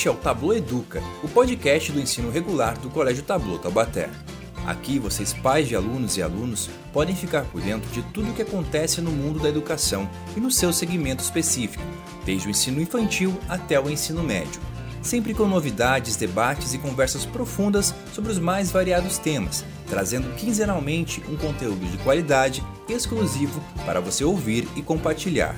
Este é o Tablo Educa, o podcast do ensino regular do Colégio Tablo Taubaté. Aqui, vocês, pais de alunos e alunos, podem ficar por dentro de tudo o que acontece no mundo da educação e no seu segmento específico, desde o ensino infantil até o ensino médio. Sempre com novidades, debates e conversas profundas sobre os mais variados temas, trazendo quinzenalmente um conteúdo de qualidade exclusivo para você ouvir e compartilhar.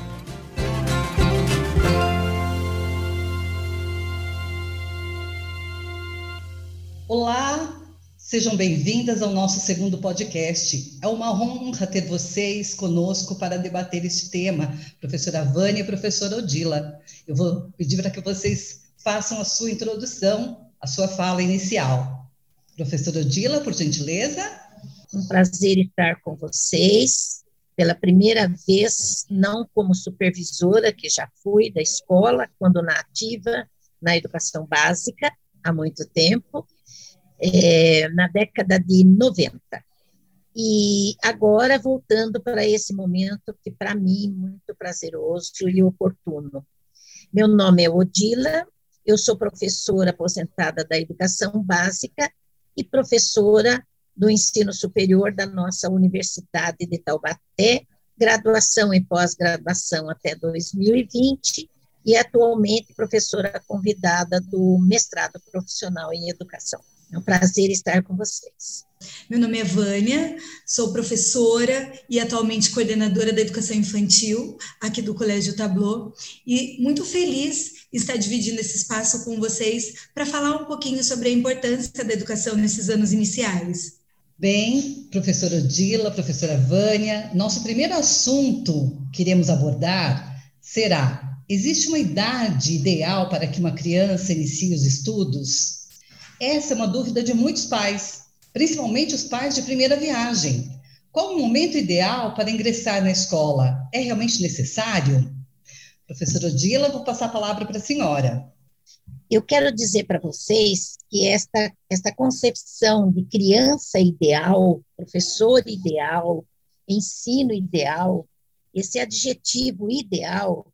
Olá, sejam bem-vindas ao nosso segundo podcast. É uma honra ter vocês conosco para debater este tema, professora Vânia e professora Odila. Eu vou pedir para que vocês façam a sua introdução, a sua fala inicial. Professora Odila, por gentileza. Um prazer estar com vocês. Pela primeira vez, não como supervisora, que já fui da escola, quando na ativa, na educação básica, há muito tempo, é, na década de 90. E agora, voltando para esse momento que, para mim, muito prazeroso e oportuno. Meu nome é Odila, eu sou professora aposentada da educação básica e professora do ensino superior da nossa Universidade de Taubaté, graduação e pós-graduação até 2020, e atualmente professora convidada do mestrado profissional em educação. É um prazer estar com vocês. Meu nome é Vânia, sou professora e atualmente coordenadora da educação infantil aqui do Colégio Tablô e muito feliz estar dividindo esse espaço com vocês para falar um pouquinho sobre a importância da educação nesses anos iniciais. Bem, professora Odila, professora Vânia, nosso primeiro assunto que iremos abordar será: existe uma idade ideal para que uma criança inicie os estudos? Essa é uma dúvida de muitos pais, principalmente os pais de primeira viagem. Qual o momento ideal para ingressar na escola? É realmente necessário? Professora Odila, vou passar a palavra para a senhora. Eu quero dizer para vocês que esta, esta concepção de criança ideal, professor ideal, ensino ideal, esse adjetivo ideal,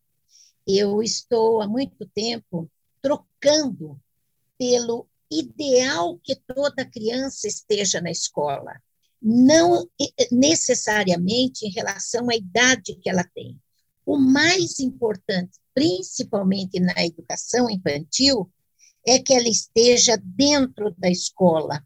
eu estou há muito tempo trocando pelo ideal que toda criança esteja na escola, não necessariamente em relação à idade que ela tem. O mais importante, principalmente na educação infantil, é que ela esteja dentro da escola,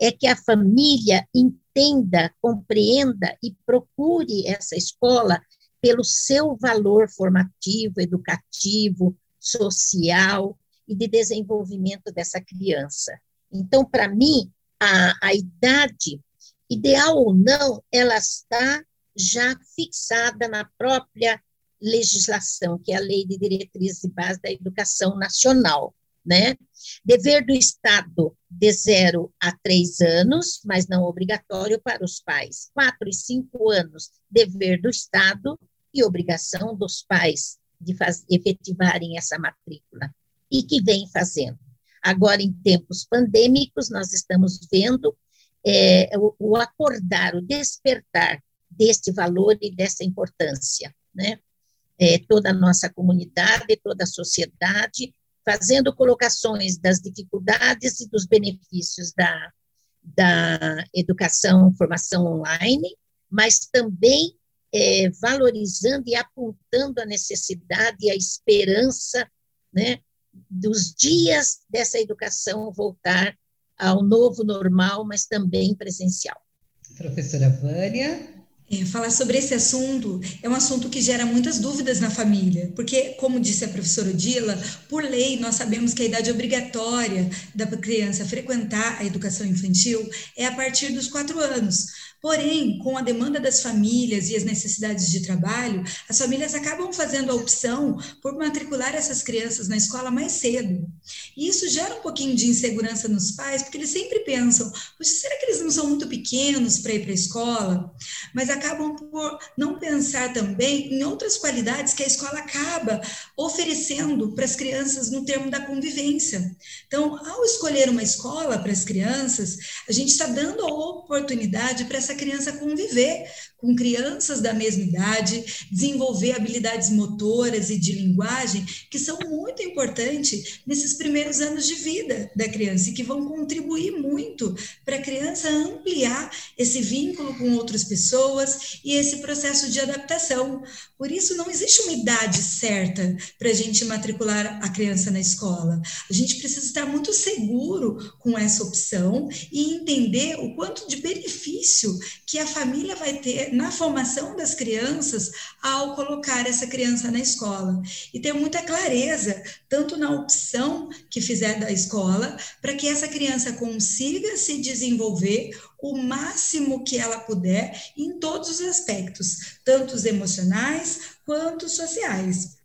é que a família entenda, compreenda e procure essa escola pelo seu valor formativo, educativo, social, e de desenvolvimento dessa criança. Então, para mim, a, a idade, ideal ou não, ela está já fixada na própria legislação, que é a Lei de Diretrizes e Bases da Educação Nacional, né? Dever do Estado de zero a três anos, mas não obrigatório para os pais. Quatro e cinco anos, dever do Estado e obrigação dos pais de faz, efetivarem essa matrícula e que vem fazendo. Agora, em tempos pandêmicos, nós estamos vendo é, o, o, acordar, o despertar deste valor e dessa importância, né? É, toda a nossa comunidade, toda a sociedade, fazendo colocações das dificuldades e dos benefícios da, da educação, formação online, mas também é, valorizando e apontando a necessidade e a esperança, né, dos dias dessa educação voltar ao novo normal, mas também presencial. Professora Vânia. É, falar sobre esse assunto é um assunto que gera muitas dúvidas na família, porque, como disse a professora Odila, por lei nós sabemos que a idade obrigatória da criança frequentar a educação infantil é a partir dos quatro anos. Porém, com a demanda das famílias e as necessidades de trabalho, as famílias acabam fazendo a opção por matricular essas crianças na escola mais cedo. E isso gera um pouquinho de insegurança nos pais, porque eles sempre pensam: será que eles não são muito pequenos para ir para a escola? Mas acabam por não pensar também em outras qualidades que a escola acaba oferecendo para as crianças no termo da convivência. Então, ao escolher uma escola para as crianças, a gente está dando a oportunidade para essa essa criança conviver com crianças da mesma idade, desenvolver habilidades motoras e de linguagem que são muito importantes nesses primeiros anos de vida da criança e que vão contribuir muito para a criança ampliar esse vínculo com outras pessoas e esse processo de adaptação. Por isso, não existe uma idade certa para a gente matricular a criança na escola. A gente precisa estar muito seguro com essa opção e entender o quanto de benefício que a família vai ter na formação das crianças ao colocar essa criança na escola. E ter muita clareza, tanto na opção que fizer da escola, para que essa criança consiga se desenvolver o máximo que ela puder em todos os aspectos, tanto os emocionais quanto os sociais.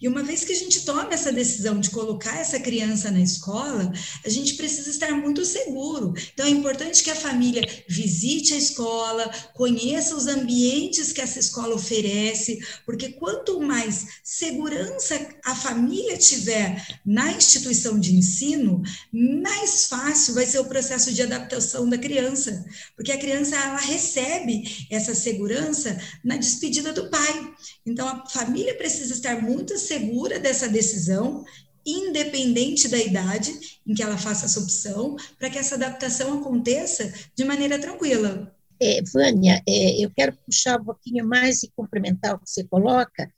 E uma vez que a gente toma essa decisão de colocar essa criança na escola, a gente precisa estar muito seguro. Então, é importante que a família visite a escola, conheça os ambientes que essa escola oferece, porque quanto mais segurança a família tiver na instituição de ensino, mais fácil vai ser o processo de adaptação da criança, porque a criança ela recebe essa segurança na despedida do pai. Então, a família precisa estar muito segura dessa decisão, independente da idade em que ela faça essa opção, para que essa adaptação aconteça de maneira tranquila. É, Vânia, é, eu quero puxar um pouquinho mais e complementar o que você coloca,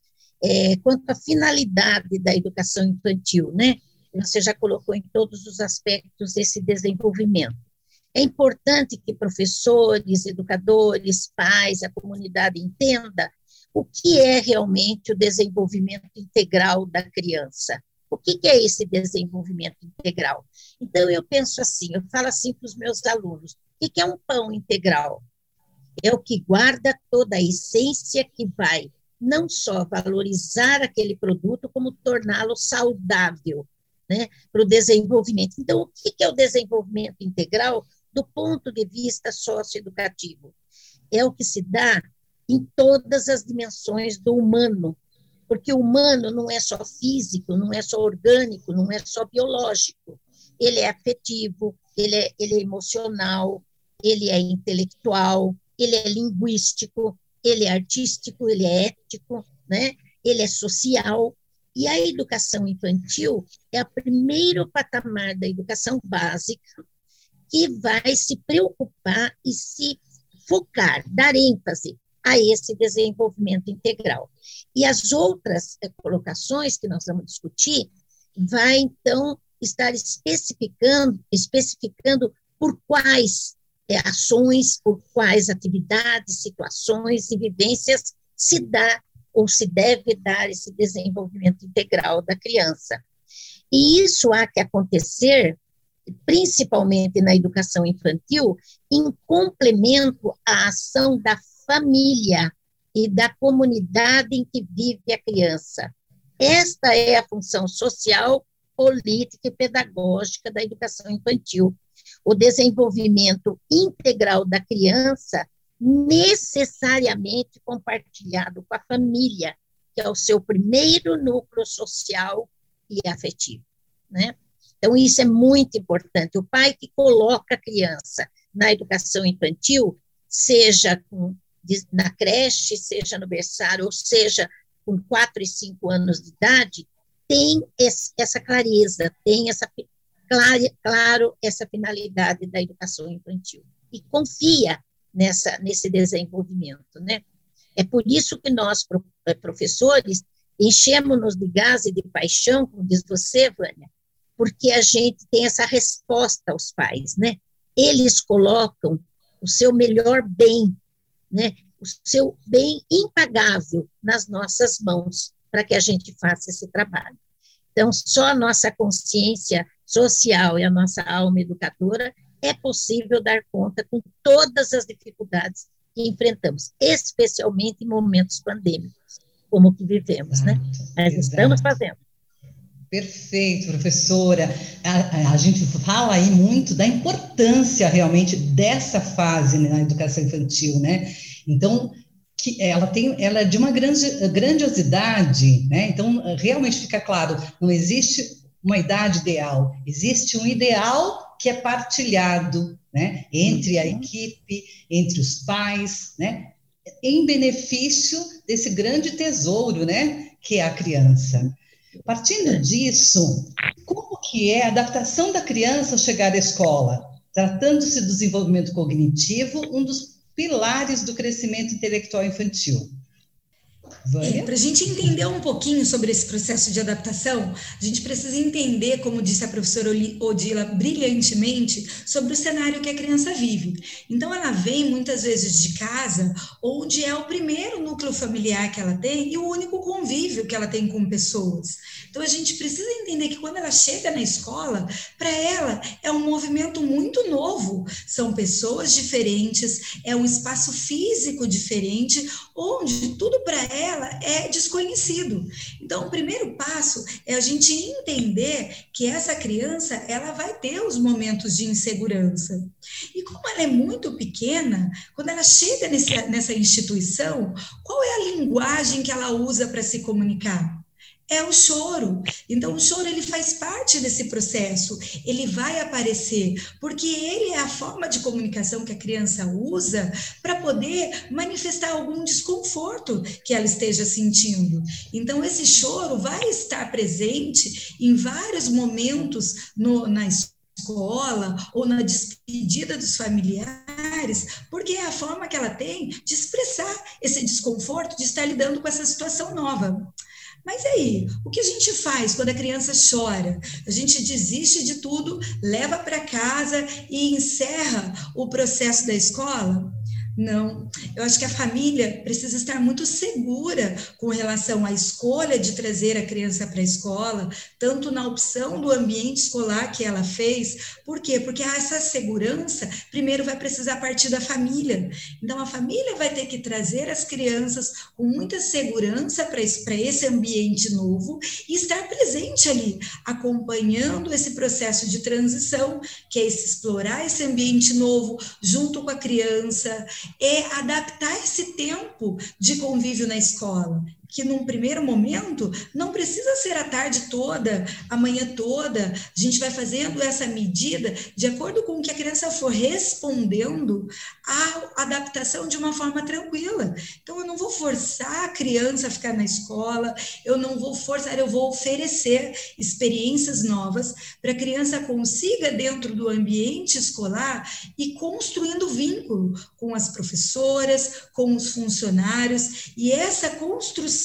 é, quanto à finalidade da educação infantil, né? Você já colocou em todos os aspectos esse desenvolvimento. É importante que professores, educadores, pais, a comunidade entenda o que é realmente o desenvolvimento integral da criança. O que, é esse desenvolvimento integral? Então, eu penso assim, eu falo assim para os meus alunos, o que é um pão integral? É o que guarda toda a essência que vai não só valorizar aquele produto, como torná-lo saudável né, para o desenvolvimento. Então, o que é o desenvolvimento integral do ponto de vista socioeducativo? É o que se dá em todas as dimensões do humano, porque o humano não é só físico, não é só orgânico, não é só biológico. Ele é afetivo, ele é, ele é emocional, ele é intelectual, ele é linguístico, ele é artístico, ele é ético, né? ele é social. E a educação infantil é o primeiro patamar da educação básica que vai se preocupar e se focar, dar ênfase a esse desenvolvimento integral. E as outras eh, colocações que nós vamos discutir vai então estar especificando, especificando por quais é, ações, por quais atividades, situações e vivências se dá ou se deve dar esse desenvolvimento integral da criança. E isso há que acontecer, principalmente na educação infantil, em complemento à ação da família e da comunidade em que vive a criança. Esta é a função social, política e pedagógica da educação infantil. O desenvolvimento integral da criança, necessariamente compartilhado com a família, que é o seu primeiro núcleo social e afetivo. Né? Então, isso é muito importante. O pai que coloca a criança na educação infantil, seja com na creche, seja no berçário, ou seja, com quatro e cinco anos de idade, tem essa clareza, tem essa claro, claro essa finalidade da educação infantil e confia nessa nesse desenvolvimento, né? É por isso que nós eh, professores enchemos-nos de gás e de paixão, como diz você, Vânia, porque a gente tem essa resposta aos pais, né? Eles colocam o seu melhor bem né, o seu bem impagável nas nossas mãos para que a gente faça esse trabalho. Então, só a nossa consciência social e a nossa alma educadora é possível dar conta com todas as dificuldades que enfrentamos, especialmente em momentos pandêmicos, como o que vivemos, né? né? Mas estamos fazendo. Perfeito, professora. A, a, gente fala aí muito da importância realmente dessa fase né, na educação infantil, né? Então, que ela tem, ela é de uma grande, grandiosidade, né? Então, realmente fica claro, não existe uma idade ideal, existe um ideal que é partilhado, né? Entre a uhum. equipe, entre os pais, né? em benefício desse grande tesouro, né, que é a criança. Partindo disso, como que é a adaptação da criança ao chegar à escola? Tratando-se do desenvolvimento cognitivo, um dos pilares do crescimento intelectual infantil. Para a gente entender um pouquinho sobre esse processo de adaptação, a gente precisa entender, como disse a professora Odila brilhantemente, sobre o cenário que a criança vive. Então, ela vem muitas vezes de casa, onde é o primeiro núcleo familiar que ela tem e o único convívio que ela tem com pessoas. Então, a gente precisa entender que quando ela chega na escola, para ela é um movimento muito novo. São pessoas diferentes, é um espaço físico diferente, onde tudo para ela é desconhecido. Então, o primeiro passo é a gente entender que essa criança ela vai ter os momentos de insegurança. E como ela é muito pequena, quando ela chega nesse, nessa instituição, qual é a linguagem que ela usa para se comunicar? É o choro. Então, o choro ele faz parte desse processo, ele vai aparecer, porque ele é a forma de comunicação que a criança usa para poder manifestar algum desconforto que ela esteja sentindo. Então, esse choro vai estar presente em vários momentos no, na escola ou na despedida dos familiares, porque é a forma que ela tem de expressar esse desconforto de estar lidando com essa situação nova. Mas aí, o que a gente faz quando a criança chora? A gente desiste de tudo, leva para casa e encerra o processo da escola? Não, eu acho que a família precisa estar muito segura com relação à escolha de trazer a criança para a escola, tanto na opção do ambiente escolar que ela fez. Por quê? Porque essa segurança, primeiro, vai precisar partir da família. Então, a família vai ter que trazer as crianças com muita segurança para esse, ambiente novo e estar presente ali, acompanhando esse processo de transição, que é esse, explorar esse ambiente novo junto com a criança é adaptar esse tempo de convívio na escola que num primeiro momento não precisa ser a tarde toda, a manhã toda. A gente vai fazendo essa medida de acordo com o que a criança for respondendo à adaptação de uma forma tranquila. Então, eu não vou forçar a criança a ficar na escola, eu não vou forçar, eu vou oferecer experiências novas para a criança consiga, dentro do ambiente escolar, e construindo vínculo com as professoras, com os funcionários, e essa construção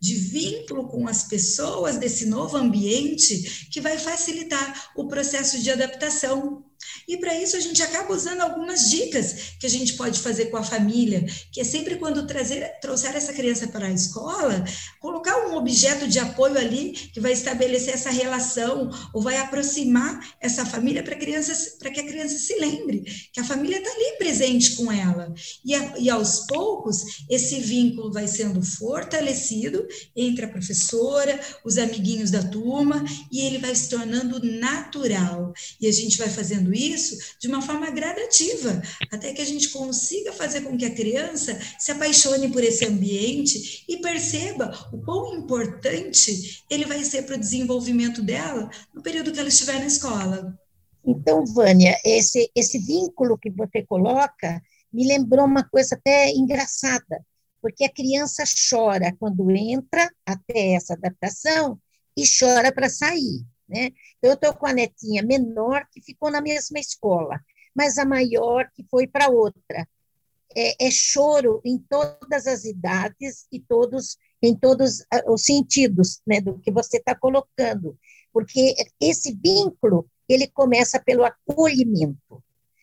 de vínculo com as pessoas desse novo ambiente que vai facilitar o processo de adaptação e para isso a gente acaba usando algumas dicas que a gente pode fazer com a família, que é sempre quando trazer, trouxer essa criança para a escola, colocar um objeto de apoio ali que vai estabelecer essa relação ou vai aproximar essa família para para que a criança se lembre que a família está ali presente com ela. E, a, e aos poucos esse vínculo vai sendo fortalecido entre a professora, os amiguinhos da turma e ele vai se tornando natural. E a gente vai fazendo isso isso de uma forma gradativa, até que a gente consiga fazer com que a criança se apaixone por esse ambiente e perceba o quão importante ele vai ser para o desenvolvimento dela no período que ela estiver na escola. Então, Vânia, esse, esse vínculo que você coloca me lembrou uma coisa até engraçada, porque a criança chora quando entra até essa adaptação e chora para sair. Né? Então, eu estou com a netinha menor que ficou na mesma escola, mas a maior que foi para outra. É, é, choro em todas as idades e todos em todos ah, os sentidos né, do que você está colocando, porque esse vínculo ele começa pelo acolhimento,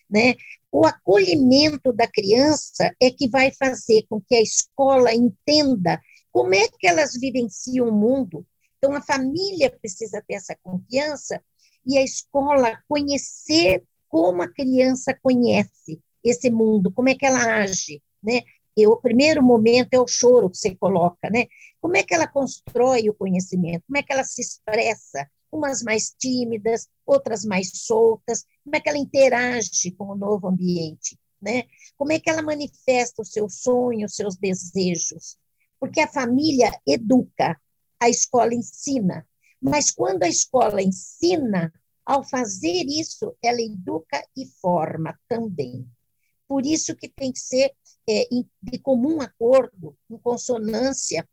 né? O acolhimento da criança é que vai fazer com que a escola entenda como é que elas vivenciam o mundo, então, a família precisa ter essa confiança e a escola conhecer como a criança conhece esse mundo, como é que ela age, né? E o primeiro momento é o choro que você coloca, né? Como é que ela constrói o conhecimento? Como é que ela se expressa? Umas mais tímidas, outras mais soltas. Como é que ela interage com o novo ambiente, né? Como é que ela manifesta os seus sonhos, os seus desejos? Porque a família educa, a escola ensina. Mas quando a escola ensina, ao fazer isso, ela educa e forma também. Por isso que tem que ser é, de comum acordo, em consonância,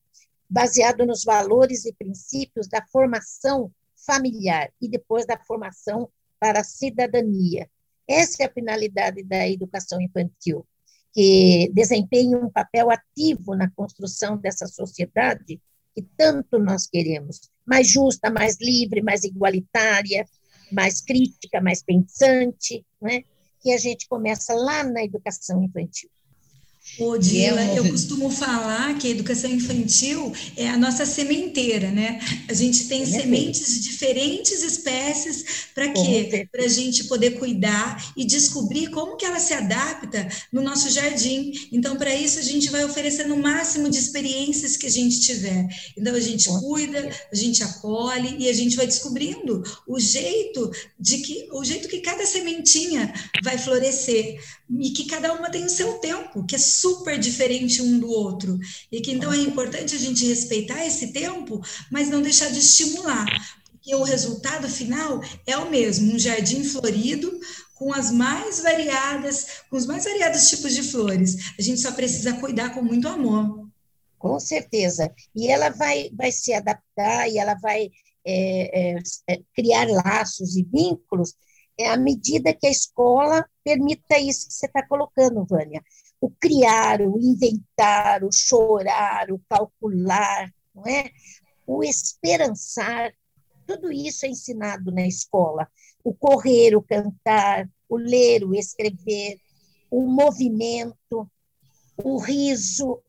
baseado nos valores e princípios da formação familiar e depois da formação para a cidadania. Essa é a finalidade da educação infantil, que desempenha um papel ativo na construção dessa sociedade que tanto nós queremos, mais justa, mais livre, mais igualitária, mais crítica, mais pensante, né? que a gente começa lá na educação infantil. Ô, Dila, é eu costumo falar que a educação infantil é a nossa sementeira, né? A gente tem é sementes de diferentes espécies para quê? Para a gente poder cuidar e descobrir como que ela se adapta no nosso jardim. Então, para isso, a gente vai oferecendo o máximo de experiências que a gente tiver. Então, a gente cuida, a gente acolhe e a gente vai descobrindo o jeito de que o jeito que cada sementinha vai florescer e que cada uma tem o seu tempo, que é super diferente um do outro. E que então é importante a gente respeitar esse tempo, mas não deixar de estimular, porque o resultado final é o mesmo, um jardim florido com as mais variadas, com os mais variados tipos de flores. A gente só precisa cuidar com muito amor. Com certeza. E ela vai, vai se adaptar e ela vai é, é, é criar laços e vínculos é à medida que a escola permita isso que você está colocando, Vânia. O criar, o inventar, o chorar, o calcular, não é? o esperançar, tudo isso é ensinado na escola. O correr, o cantar, o ler, o escrever, o movimento, o riso,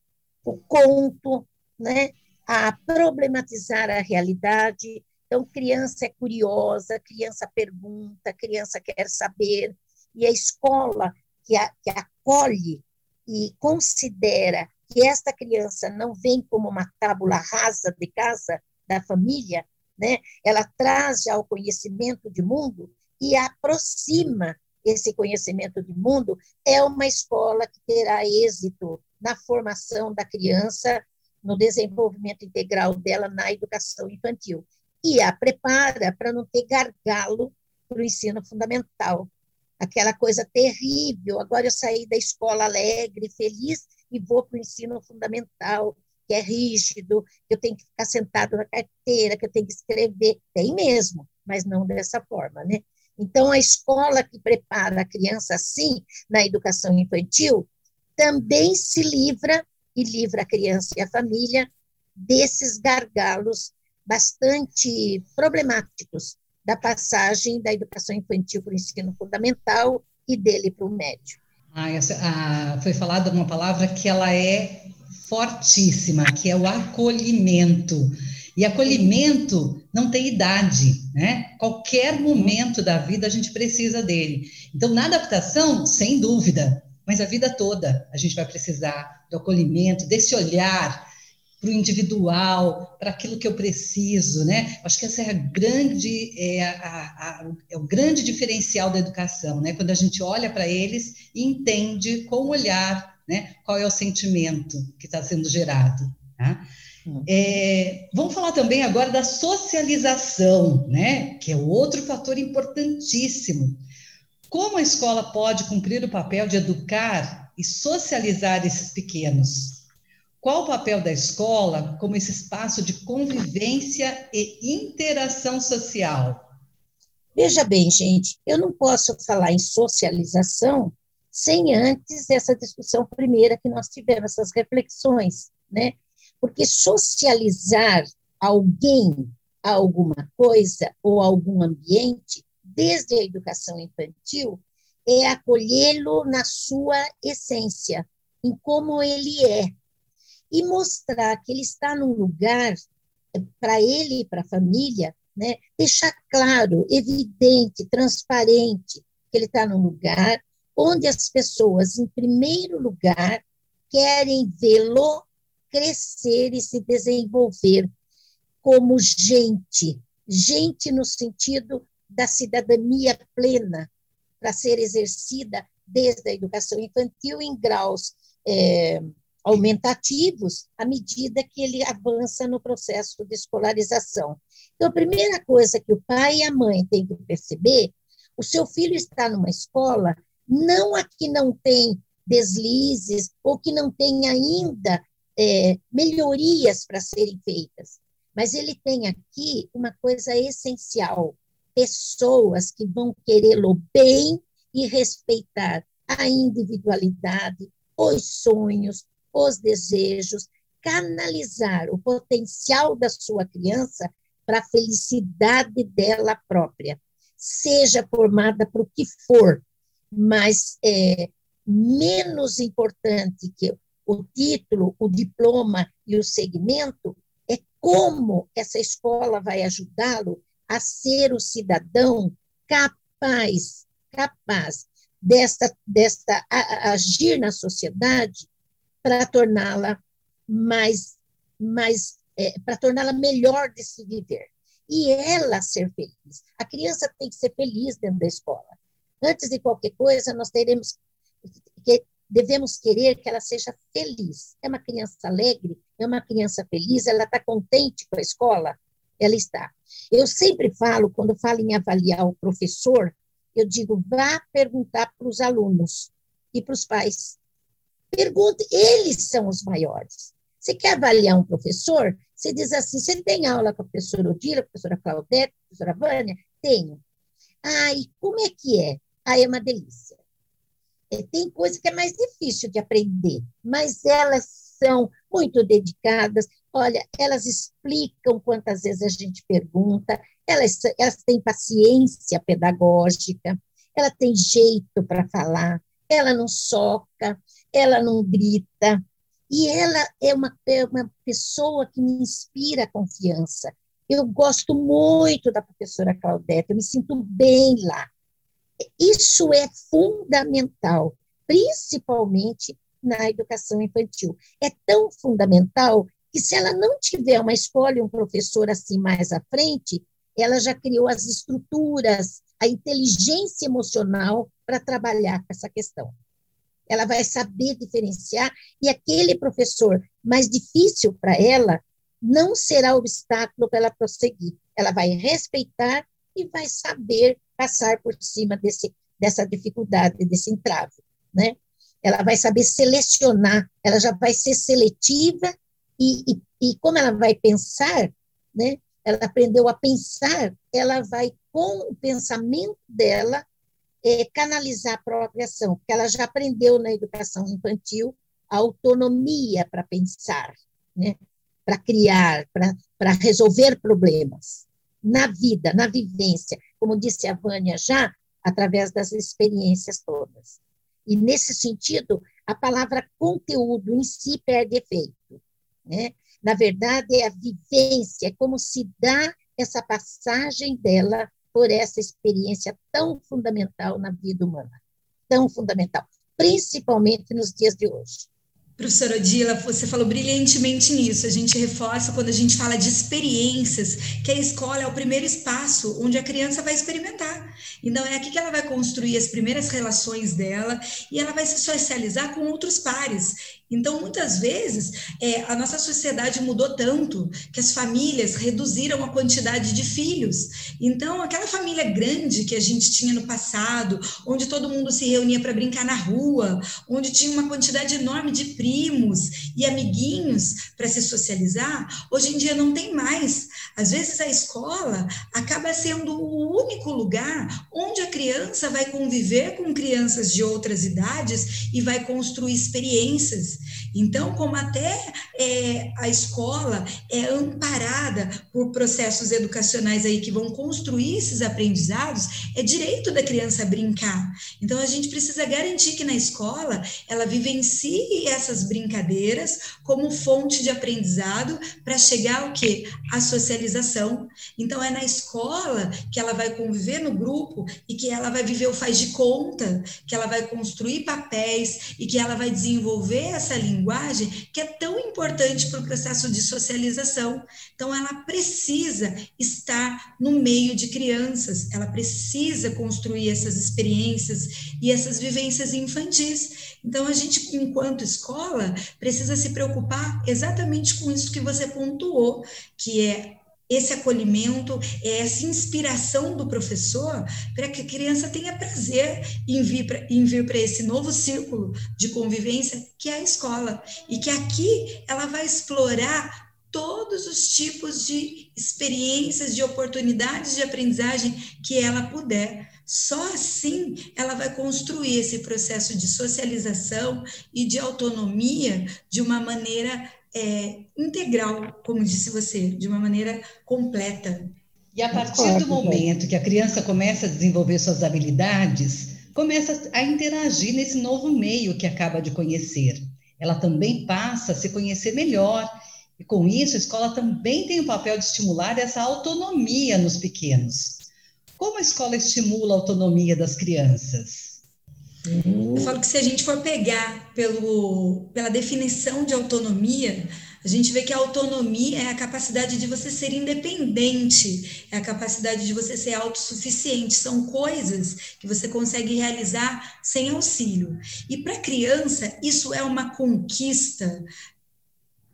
o conto, né? a problematizar a realidade, então, criança é curiosa, criança pergunta, criança quer saber, e a escola que, a, que acolhe e considera que esta criança não vem como uma tábula rasa de casa da família, né? ela traz já o conhecimento de mundo e aproxima esse conhecimento de mundo, é uma escola que terá êxito na formação da criança, no desenvolvimento integral dela na educação infantil e a prepara para não ter gargalo para o ensino fundamental. Aquela coisa terrível, agora eu saí da escola alegre, feliz, e vou para o ensino fundamental, que é rígido, que eu tenho que ficar sentado na carteira, que eu tenho que escrever. Tem mesmo, mas não dessa forma, né? Então, a escola que prepara a criança assim, na educação infantil, também se livra e livra a criança e a família desses gargalos bastante problemáticos da passagem da educação infantil para o ensino fundamental e dele para o médio. Ah, essa, ah, foi falada uma palavra que ela é fortíssima, que é o acolhimento. E acolhimento não tem idade, né? Qualquer momento da vida a gente precisa dele. Então, na adaptação, sem dúvida, mas a vida toda a gente vai precisar do acolhimento, desse olhar para o individual, para aquilo que eu preciso, né? Acho que essa é a grande, é, a, a, é o grande diferencial da educação, né? Quando a gente olha para eles e entende com o olhar, né? Qual é o sentimento que está sendo gerado, tá? É, vamos falar também agora da socialização, né? Que é outro fator importantíssimo. Como a escola pode cumprir o papel de educar e socializar esses pequenos? Qual o papel da escola como esse espaço de convivência e interação social? Veja bem, gente, eu não posso falar em socialização sem antes essa discussão primeira que nós tivemos, essas reflexões, né? Porque socializar alguém alguma coisa ou algum ambiente, desde a educação infantil, é acolhê-lo na sua essência, em como ele é, e mostrar que ele está num lugar para ele e para a família, né? deixar claro, evidente, transparente que ele está num lugar onde as pessoas, em primeiro lugar, querem vê-lo crescer e se desenvolver como gente, gente no sentido da cidadania plena, para ser exercida desde a educação infantil em graus é, aumentativos à medida que ele avança no processo de escolarização. Então, a primeira coisa que o pai e a mãe têm que perceber, o seu filho está numa escola não a que não tem deslizes ou que não tem ainda é, melhorias para serem feitas, mas ele tem aqui uma coisa essencial: pessoas que vão querê-lo bem e respeitar a individualidade, os sonhos, os desejos, canalizar o potencial da sua criança para a felicidade dela própria, seja formada por o que for, mas é, menos importante que o título, o diploma e o segmento é como essa escola vai ajudá-lo a ser o cidadão capaz, capaz desta, desta a, a agir na sociedade para torná-la mais, mais é, para torná-la melhor de se viver. E ela ser feliz. A criança tem que ser feliz dentro da escola. Antes de qualquer coisa, nós teremos que devemos querer que ela seja feliz. É uma criança alegre, é uma criança feliz, ela está contente com a escola, ela está. Eu sempre falo, quando falo em avaliar o professor, eu digo, vá perguntar para os alunos e para os pais. Pergunte, eles são os maiores. Você quer avaliar um professor? Você diz assim: você tem aula com a professora Odila, a professora Claudete, a professora Vânia? Tenho. E como é que é? Ah, é uma delícia. É, tem coisa que é mais difícil de aprender, mas elas são muito dedicadas. Olha, elas explicam quantas vezes a gente pergunta, elas, elas têm paciência pedagógica, ela tem jeito para falar, ela não soca, ela não grita, e ela é uma, é uma pessoa que me inspira confiança. Eu gosto muito da professora Claudete, eu me sinto bem lá. Isso é fundamental, principalmente na educação infantil. É tão fundamental que se ela não tiver uma escola e um professor assim mais à frente, ela já criou as estruturas, a inteligência emocional para trabalhar com essa questão. Ela vai saber diferenciar e aquele professor mais difícil para ela não será obstáculo para ela prosseguir. Ela vai respeitar e vai saber passar por cima desse, dessa dificuldade, desse entrave, né? Ela vai saber selecionar, ela já vai ser seletiva e, e, e como ela vai pensar, né? Ela aprendeu a pensar, ela vai com o pensamento dela é, canalizar a própria ação, porque ela já aprendeu na educação infantil a autonomia para pensar, né? para criar, para resolver problemas na vida, na vivência, como disse a Vânia já, através das experiências todas. E, nesse sentido, a palavra conteúdo em si perde efeito. Né? Na verdade, é a vivência, é como se dá essa passagem dela por essa experiência tão fundamental na vida humana. Tão fundamental, principalmente nos dias de hoje. Professora Odila, você falou brilhantemente nisso. A gente reforça quando a gente fala de experiências, que a escola é o primeiro espaço onde a criança vai experimentar. Então, é aqui que ela vai construir as primeiras relações dela e ela vai se socializar com outros pares. Então, muitas vezes, é, a nossa sociedade mudou tanto que as famílias reduziram a quantidade de filhos. Então, aquela família grande que a gente tinha no passado, onde todo mundo se reunia para brincar na rua, onde tinha uma quantidade enorme de primos e amiguinhos para se socializar, hoje em dia não tem mais. Às vezes, a escola acaba sendo o único lugar onde a criança vai conviver com crianças de outras idades e vai construir experiências. Então, como até é, a escola é amparada por processos educacionais aí que vão construir esses aprendizados, é direito da criança brincar. Então, a gente precisa garantir que na escola ela vivencie essas brincadeiras como fonte de aprendizado para chegar ao que? A socialização. Então, é na escola que ela vai conviver no grupo e que ela vai viver o faz de conta, que ela vai construir papéis e que ela vai desenvolver essa essa linguagem que é tão importante para o processo de socialização. Então, ela precisa estar no meio de crianças, ela precisa construir essas experiências e essas vivências infantis. Então, a gente, enquanto escola, precisa se preocupar exatamente com isso que você pontuou, que é esse acolhimento, é essa inspiração do professor para que a criança tenha prazer em vir para esse novo círculo de convivência que é a escola. E que aqui ela vai explorar todos os tipos de experiências, de oportunidades de aprendizagem que ela puder. Só assim ela vai construir esse processo de socialização e de autonomia de uma maneira é, integral, como disse você, de uma maneira completa. E a partir do momento que a criança começa a desenvolver suas habilidades, começa a interagir nesse novo meio que acaba de conhecer. Ela também passa a se conhecer melhor, e com isso a escola também tem o papel de estimular essa autonomia nos pequenos. Como a escola estimula a autonomia das crianças? Eu falo que se a gente for pegar pelo, pela definição de autonomia, a gente vê que a autonomia é a capacidade de você ser independente, é a capacidade de você ser autossuficiente. São coisas que você consegue realizar sem auxílio. E para a criança, isso é uma conquista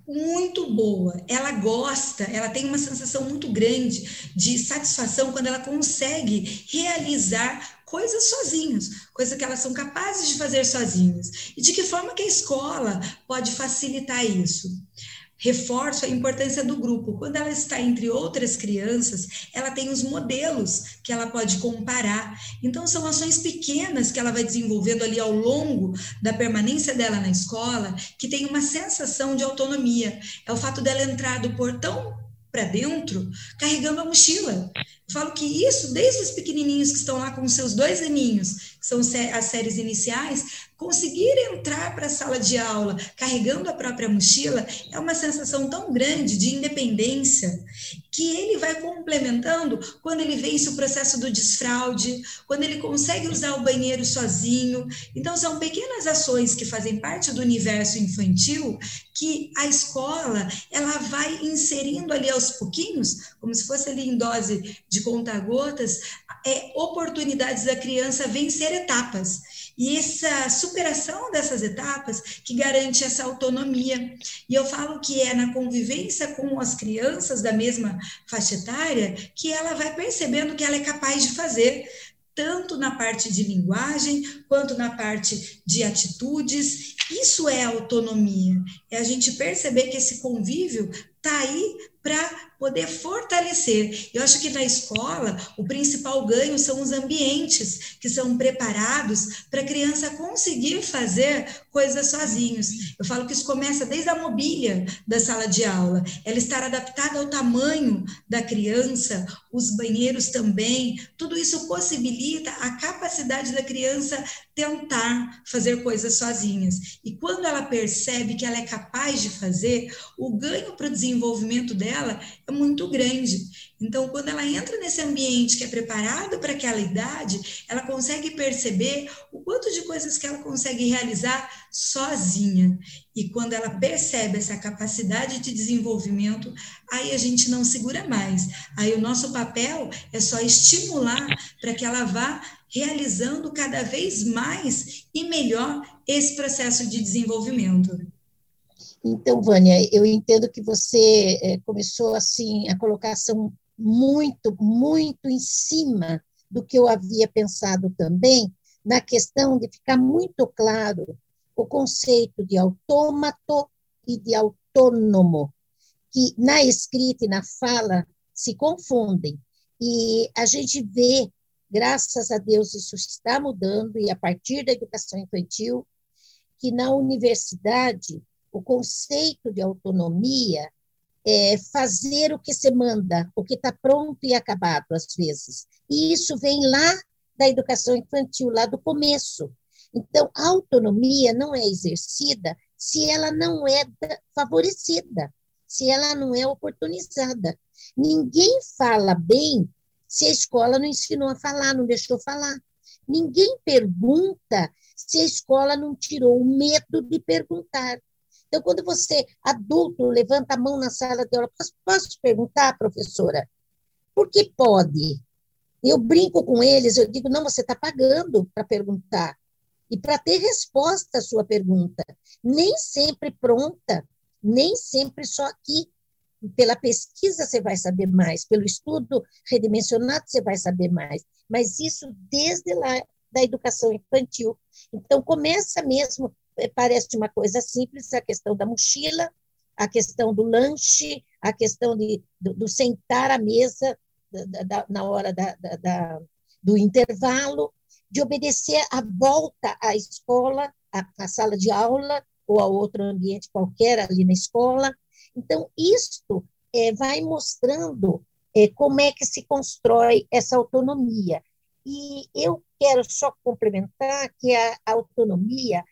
muito boa. Ela gosta, ela tem uma sensação muito grande de satisfação quando ela consegue realizar coisas sozinhos, coisas que elas são capazes de fazer sozinhas. E de que forma que a escola pode facilitar isso? reforço a importância do grupo. Quando ela está entre outras crianças, ela tem os modelos que ela pode comparar. Então, são ações pequenas que ela vai desenvolvendo ali ao longo da permanência dela na escola, que tem uma sensação de autonomia. É o fato dela entrar do portão para dentro carregando a mochila. Falo que isso, desde os pequenininhos que estão lá com seus dois aninhos, que são as séries iniciais, conseguir entrar para a sala de aula carregando a própria mochila é uma sensação tão grande de independência que ele vai complementando quando ele vence o processo do desfraude, quando ele consegue usar o banheiro sozinho. Então, são pequenas ações que fazem parte do universo infantil que a escola ela vai inserindo ali aos pouquinhos, como se fosse ali em dose de conta-gotas, é, oportunidades da criança vencer etapas. E essa superação dessas etapas que garante essa autonomia. E eu falo que é na convivência com as crianças da mesma faixa etária que ela vai percebendo que ela é capaz de fazer tanto na parte de linguagem quanto na parte de atitudes. Isso é autonomia. É a gente perceber que esse convívio está aí para poder fortalecer. Eu acho que na escola o principal ganho são os ambientes que são preparados para a criança conseguir fazer coisas sozinhos. Eu falo que isso começa desde a mobília da sala de aula, ela estar adaptada ao tamanho da criança, os banheiros também, tudo isso possibilita a capacidade da criança tentar fazer coisas sozinhas. E quando ela percebe que ela é capaz de fazer, o ganho para o desenvolvimento dela muito grande. Então, quando ela entra nesse ambiente que é preparado para aquela idade, ela consegue perceber o quanto de coisas que ela consegue realizar sozinha. E quando ela percebe essa capacidade de desenvolvimento, aí a gente não segura mais. Aí o nosso papel é só estimular para que ela vá realizando cada vez mais e melhor esse processo de desenvolvimento. Então, Vânia, eu entendo que você é, começou assim a colocação muito, muito em cima do que eu havia pensado também, na questão de ficar muito claro o conceito de autômato e de autônomo, que na escrita e na fala se confundem. E a gente vê, graças a Deus, isso está mudando, e a partir da educação infantil, que na universidade o conceito de autonomia é fazer o que se manda, o que está pronto e acabado, às vezes. E isso vem lá da educação infantil, lá do começo. Então, a autonomia não é exercida se ela não é favorecida, se ela não é oportunizada. Ninguém fala bem se a escola não ensinou a falar, não deixou falar. Ninguém pergunta se a escola não tirou o medo de perguntar. Então, quando você, adulto, levanta a mão na sala de aula, posso, posso perguntar, professora? Por que pode? Eu brinco com eles, eu digo, não, você está pagando para perguntar. E para ter resposta à sua pergunta. Nem sempre pronta, nem sempre só aqui. pela pesquisa você vai saber mais, pelo estudo redimensionado você vai saber mais, mas isso desde lá da educação infantil. Então, começa mesmo, parece uma coisa simples, a questão da mochila, a questão do lanche, a questão de, do, do sentar à mesa da, da, na hora da, do intervalo, de obedecer a volta à escola, à, à sala de aula ou a outro ambiente qualquer ali na escola. Então, isto é, vai mostrando é, como é que se constrói essa autonomia. E eu quero só complementar que a autonomia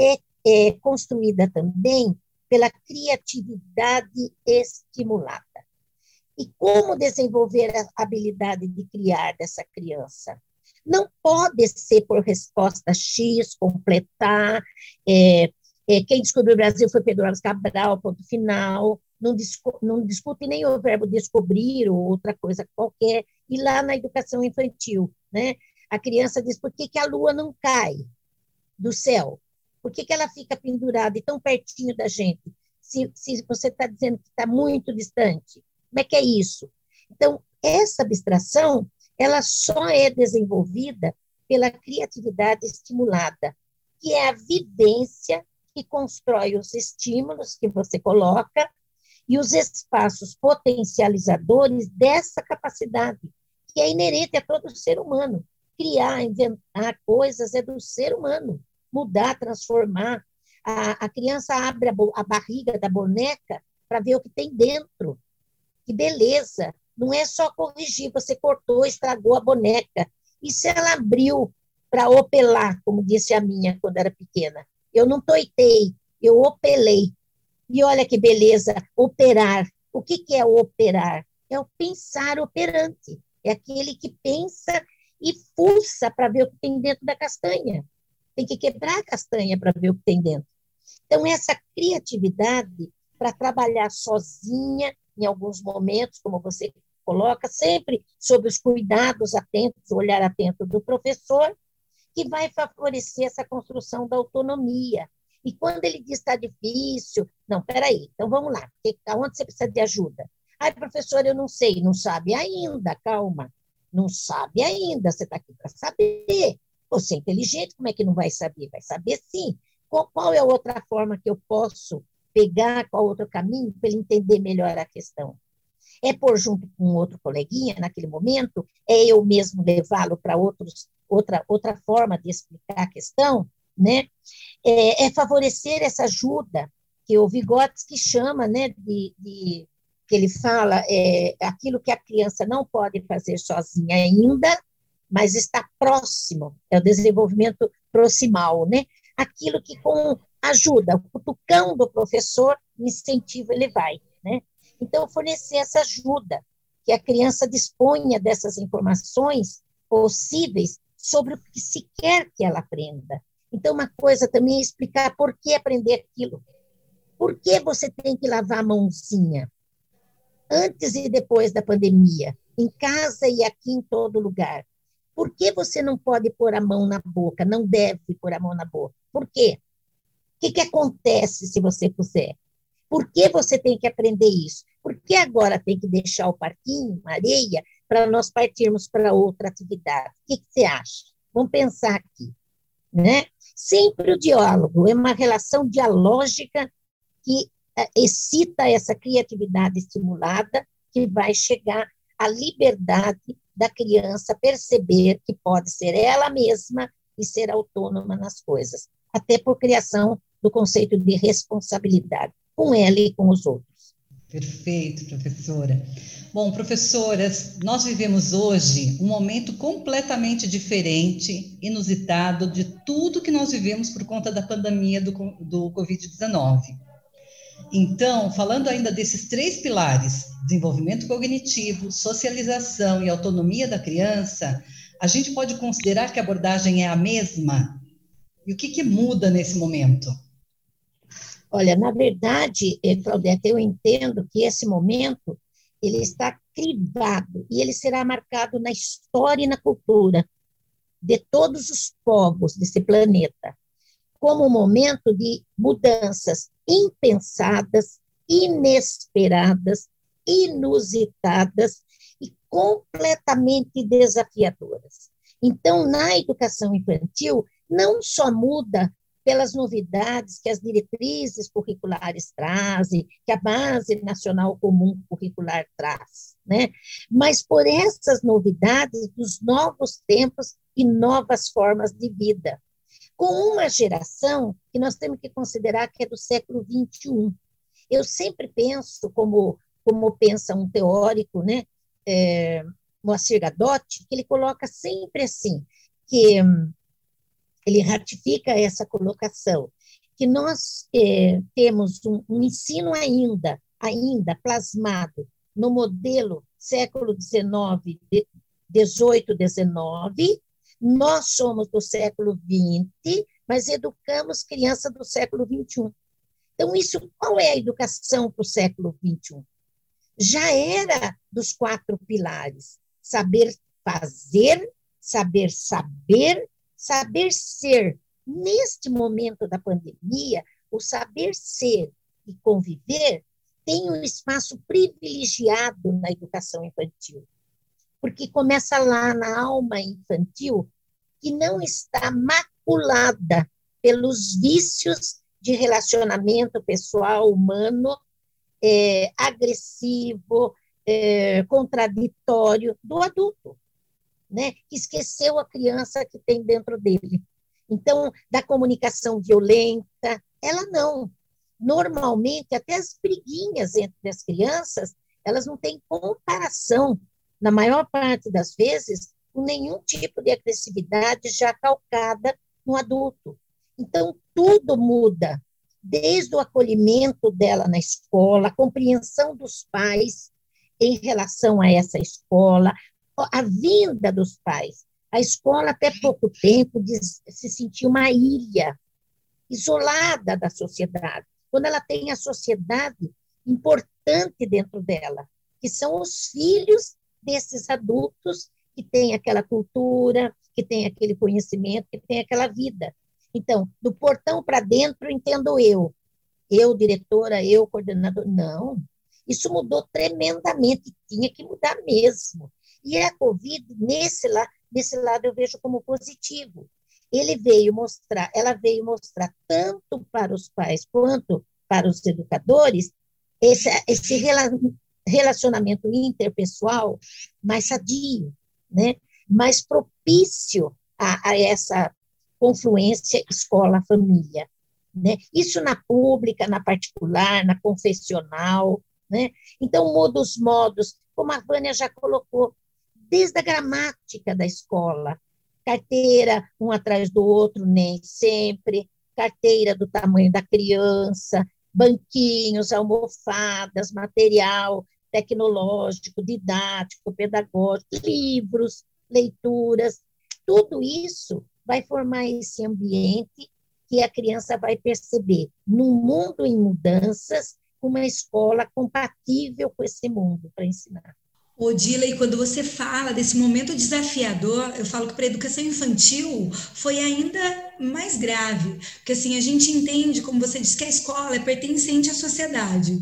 é, é construída também pela criatividade estimulada. E como desenvolver a habilidade de criar dessa criança? Não pode ser por resposta X, completar. É, é, quem descobriu o Brasil foi Pedro Álvares Cabral, ponto final. Não, discu não discute nem o verbo descobrir ou outra coisa qualquer. E lá na educação infantil, né? A criança diz: por que, que a lua não cai do céu? Por que, que ela fica pendurada e tão pertinho da gente? Se, se você está dizendo que está muito distante, como é que é isso? Então, essa abstração ela só é desenvolvida pela criatividade estimulada, que é a vivência que constrói os estímulos que você coloca e os espaços potencializadores dessa capacidade, que é inerente a todo ser humano. Criar, inventar coisas é do ser humano. Mudar, transformar. A, a criança abre a, a barriga da boneca para ver o que tem dentro. Que beleza! Não é só corrigir, você cortou, estragou a boneca. E se ela abriu para opelar, como disse a minha quando era pequena? Eu não toitei, eu opelei. E olha que beleza, operar. O que, que é operar? É o pensar operante. É aquele que pensa e fuça para ver o que tem dentro da castanha. Tem que quebrar a castanha para ver o que tem dentro. Então, essa criatividade para trabalhar sozinha em alguns momentos, como você coloca, sempre sob os cuidados atentos, o olhar atento do professor, que vai favorecer essa construção da autonomia. E quando ele diz está difícil, não, peraí, então vamos lá, aonde você precisa de ajuda? Ai, professor, eu não sei, não sabe ainda, calma, não sabe ainda, você está aqui para saber. Você é inteligente, como é que não vai saber? Vai saber sim. Qual, qual é a outra forma que eu posso pegar, qual outro caminho para ele entender melhor a questão? é pôr junto com outro coleguinha naquele momento, é eu mesmo levá-lo para outra, outra forma de explicar a questão, né? É, é favorecer essa ajuda que o Vygotsky chama, né, de, de que ele fala é, aquilo que a criança não pode fazer sozinha ainda, mas está próximo, é o desenvolvimento proximal, né? Aquilo que com ajuda, o cutucão do professor, incentivo ele vai, né? Então, fornecer essa ajuda, que a criança disponha dessas informações possíveis sobre o que se quer que ela aprenda. Então, uma coisa também é explicar por que aprender aquilo. Por que você tem que lavar a mãozinha? Antes e depois da pandemia, em casa e aqui em todo lugar. Por que você não pode pôr a mão na boca? Não deve pôr a mão na boca. Por quê? O que, que acontece se você puser? Por que você tem que aprender isso? Por que agora tem que deixar o parquinho, a areia, para nós partirmos para outra atividade? O que, que você acha? Vamos pensar aqui. Né? Sempre o diálogo é uma relação dialógica que é, excita essa criatividade estimulada, que vai chegar à liberdade da criança perceber que pode ser ela mesma e ser autônoma nas coisas, até por criação do conceito de responsabilidade com ela e com os outros. Perfeito, professora. Bom, professoras, nós vivemos hoje um momento completamente diferente, inusitado de tudo que nós vivemos por conta da pandemia do, do Covid-19. Então, falando ainda desses três pilares, desenvolvimento cognitivo, socialização e autonomia da criança, a gente pode considerar que a abordagem é a mesma? E o que, que muda nesse momento? Olha, na verdade, eh, Claudete, eu entendo que esse momento ele está crivado e ele será marcado na história e na cultura de todos os povos desse planeta, como um momento de mudanças impensadas, inesperadas inusitadas e completamente desafiadoras. Então, na educação infantil, não só muda pelas novidades que as diretrizes curriculares trazem, que a Base Nacional Comum Curricular traz, né? mas por essas novidades dos novos tempos e novas formas de vida, com uma geração que nós temos que considerar que é do século XXI. Eu sempre penso, como, como pensa um teórico, né, é, Moacir Gadotti, que ele coloca sempre assim, que ele ratifica essa colocação, que nós é, temos um, um, ensino ainda, ainda plasmado no modelo século XIX, 18, 19, nós somos do século XX, mas educamos criança do século XXI. Então, isso, qual é a educação para o século XXI? Já era dos quatro pilares: saber fazer, saber saber saber ser, neste momento da pandemia, o saber ser e conviver tem um espaço privilegiado na educação infantil, porque começa lá na alma infantil, que não está maculada pelos vícios de relacionamento pessoal humano é, agressivo, é, contraditório do adulto né, que esqueceu a criança que tem dentro dele. Então, da comunicação violenta, ela não. Normalmente, até as briguinhas entre as crianças, elas não têm comparação, na maior parte das vezes, com nenhum tipo de agressividade já calcada no adulto. Então, tudo muda, desde o acolhimento dela na escola, a compreensão dos pais em relação a essa escola, a vinda dos pais. A escola, até pouco tempo, diz, se sentiu uma ilha, isolada da sociedade, quando ela tem a sociedade importante dentro dela, que são os filhos desses adultos que têm aquela cultura, que têm aquele conhecimento, que têm aquela vida. Então, do portão para dentro, entendo eu. Eu, diretora, eu, coordenador. Não. Isso mudou tremendamente, tinha que mudar mesmo. E a Covid, nesse, la, nesse lado, eu vejo como positivo. Ele veio mostrar, ela veio mostrar tanto para os pais quanto para os educadores esse, esse relacionamento interpessoal mais sadio, né? mais propício a, a essa confluência escola-família. Né? Isso na pública, na particular, na confessional. Né? Então, muda os modos, como a Vânia já colocou, desde a gramática da escola. Carteira um atrás do outro, nem sempre, carteira do tamanho da criança, banquinhos, almofadas, material tecnológico, didático, pedagógico, livros, leituras, tudo isso vai formar esse ambiente que a criança vai perceber num mundo em mudanças, uma escola compatível com esse mundo para ensinar. Odila, e quando você fala desse momento desafiador, eu falo que para a educação infantil foi ainda mais grave, porque assim a gente entende, como você disse, que a escola é pertencente à sociedade.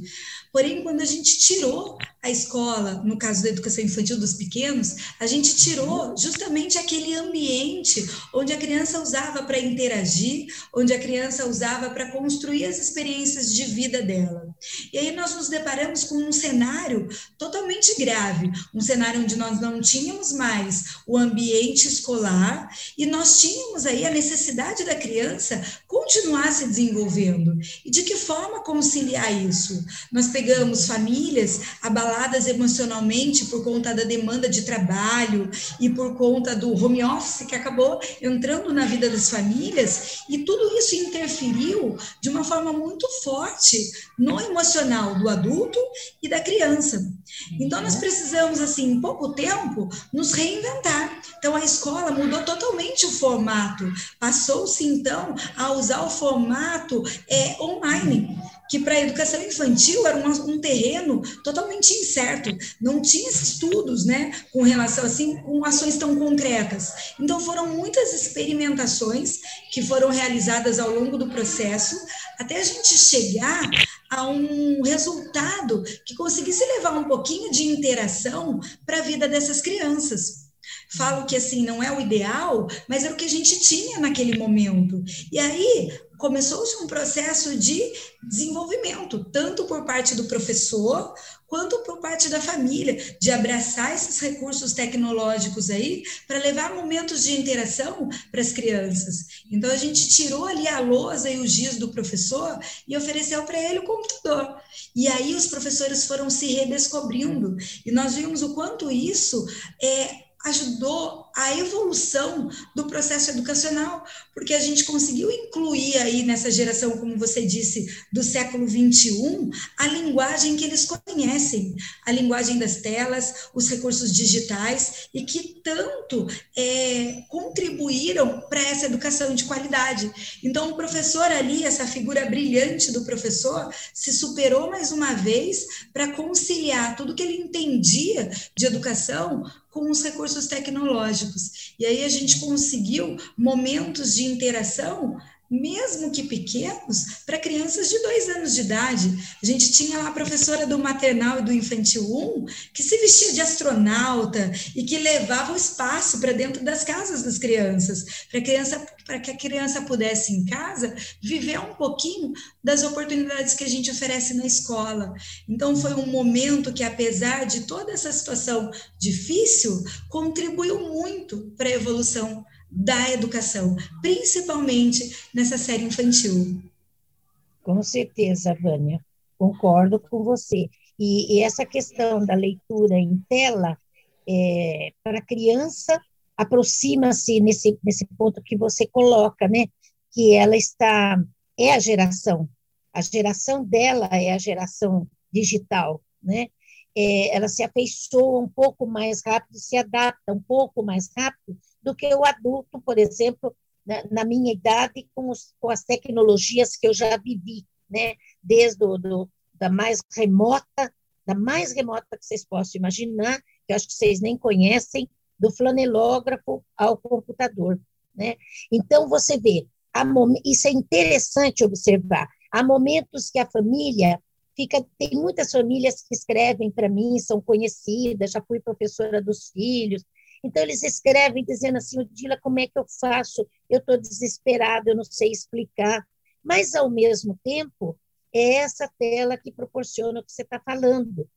Porém, quando a gente tirou a escola, no caso da educação infantil dos pequenos, a gente tirou justamente aquele ambiente onde a criança usava para interagir, onde a criança usava para construir as experiências de vida dela. E aí nós nos deparamos com um cenário totalmente grave, um cenário onde nós não tínhamos mais o ambiente escolar e nós tínhamos aí a necessidade da criança continuar se desenvolvendo. E de que forma conciliar isso? Nós pegamos famílias abaladas emocionalmente por conta da demanda de trabalho e por conta do home office que acabou entrando na vida das famílias, e tudo isso interferiu de uma forma muito forte no emocional do adulto e da criança. Então, nós precisamos, assim, em pouco tempo, nos reinventar. Então, a escola mudou totalmente o formato, passou-se, então, a usar o formato é, online que para a educação infantil era um, um, terreno totalmente incerto, não tinha estudos, né, com relação assim, com ações tão concretas. Então foram muitas experimentações que foram realizadas ao longo do processo até a gente chegar a um resultado que conseguisse levar um pouquinho de interação para a vida dessas crianças. Falo que assim não é o ideal, mas era o que a gente tinha naquele momento. E aí começou-se um processo de desenvolvimento, tanto por parte do professor quanto por parte da família, de abraçar esses recursos tecnológicos aí para levar momentos de interação para as crianças. Então a gente tirou ali a lousa e o giz do professor e ofereceu para ele o computador. E aí os professores foram se redescobrindo e nós vimos o quanto isso é ajudou a evolução do processo educacional, porque a gente conseguiu incluir aí nessa geração, como você disse, do século 21, a linguagem que eles conhecem, a linguagem das telas, os recursos digitais, e que tanto é, contribuíram para essa educação de qualidade. Então, o professor ali, essa figura brilhante do professor, se superou mais uma vez para conciliar tudo que ele entendia de educação com os recursos tecnológicos. E aí a gente conseguiu momentos de interação mesmo que pequenos, para crianças de dois anos de idade. A gente tinha lá a professora do maternal e do infantil 1 que se vestia de astronauta e que levava o espaço para dentro das casas das crianças, para criança, para que a criança pudesse em casa viver um pouquinho das oportunidades que a gente oferece na escola. Então foi um momento que apesar de toda essa situação difícil, contribuiu muito para a evolução da educação, principalmente nessa série infantil. Com certeza, Vânia, concordo com você. E, e essa questão da leitura em tela, é, para a criança, aproxima-se nesse, nesse ponto que você coloca, né? Que ela está, é a geração, a geração dela é a geração digital, né? É, ela se afeiçoa um pouco mais rápido, se adapta um pouco mais rápido do que o adulto, por exemplo, na, na minha idade, com, os, com, as tecnologias que eu já vivi, né? Desde o, do, da mais remota, da mais remota que vocês possam imaginar, que eu acho que vocês nem conhecem, do flanelógrafo ao computador, né? Então, você vê, isso é interessante observar, há momentos que a família fica, tem muitas famílias que escrevem para mim, são conhecidas, já fui professora dos filhos, então, eles escrevem dizendo assim, Dila, como é que eu faço? Eu estou desesperado, eu não sei explicar. Mas, ao mesmo tempo, é essa tela que proporciona o que você está falando.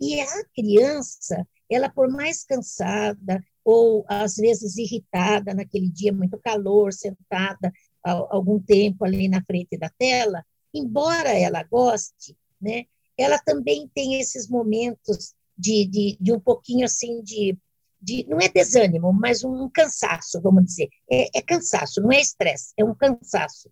E a criança, ela por mais cansada, ou às vezes irritada naquele dia, muito calor, sentada algum tempo ali na frente da tela, embora ela goste, né, ela também tem esses momentos de, de, de um pouquinho assim de de, não é desânimo, mas um cansaço, vamos dizer. É, é cansaço, não é estresse, é um cansaço.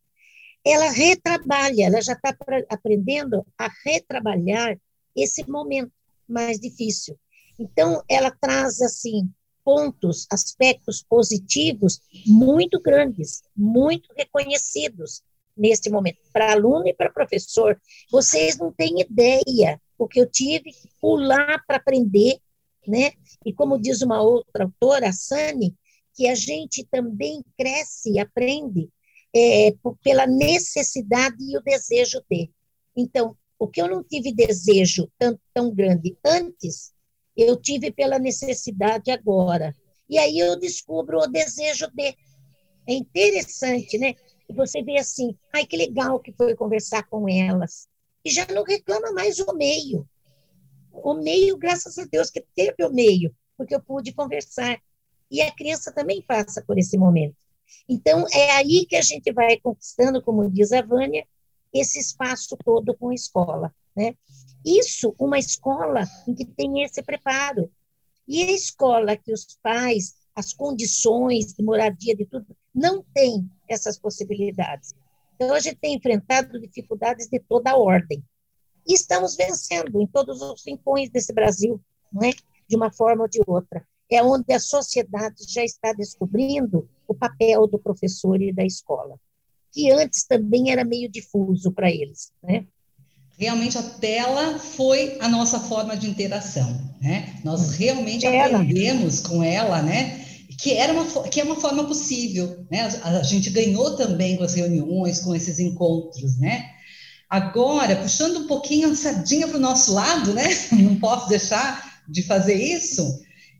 Ela retrabalha, ela já está aprendendo a retrabalhar esse momento mais difícil. Então, ela traz, assim, pontos, aspectos positivos muito grandes, muito reconhecidos nesse momento, para aluno e para professor. Vocês não têm ideia o que eu tive que pular para aprender né? E como diz uma outra autora, a Sani, que a gente também cresce e aprende é, pela necessidade e o desejo de. Então, o que eu não tive desejo tão, tão grande antes, eu tive pela necessidade agora. E aí eu descubro o desejo de. É interessante, né? E você vê assim, ai, que legal que foi conversar com elas. E já não reclama mais o meio o meio, graças a Deus que teve o meio, porque eu pude conversar. E a criança também passa por esse momento. Então, é aí que a gente vai conquistando, como diz a Vânia, esse espaço todo com a escola. Né? Isso, uma escola em que tem esse preparo. E a escola que os pais, as condições de moradia, de tudo, não tem essas possibilidades. Então, a gente tem enfrentado dificuldades de toda ordem. E estamos vencendo em todos os rincões desse Brasil, não é? de uma forma ou de outra. É onde a sociedade já está descobrindo o papel do professor e da escola, que antes também era meio difuso para eles. Né? Realmente a tela foi a nossa forma de interação, né? Nós realmente ela. aprendemos com ela, né? Que era uma que é uma forma possível, né? A, a gente ganhou também com as reuniões, com esses encontros, né? Agora, puxando um pouquinho a sardinha para o nosso lado, né? Não posso deixar de fazer isso.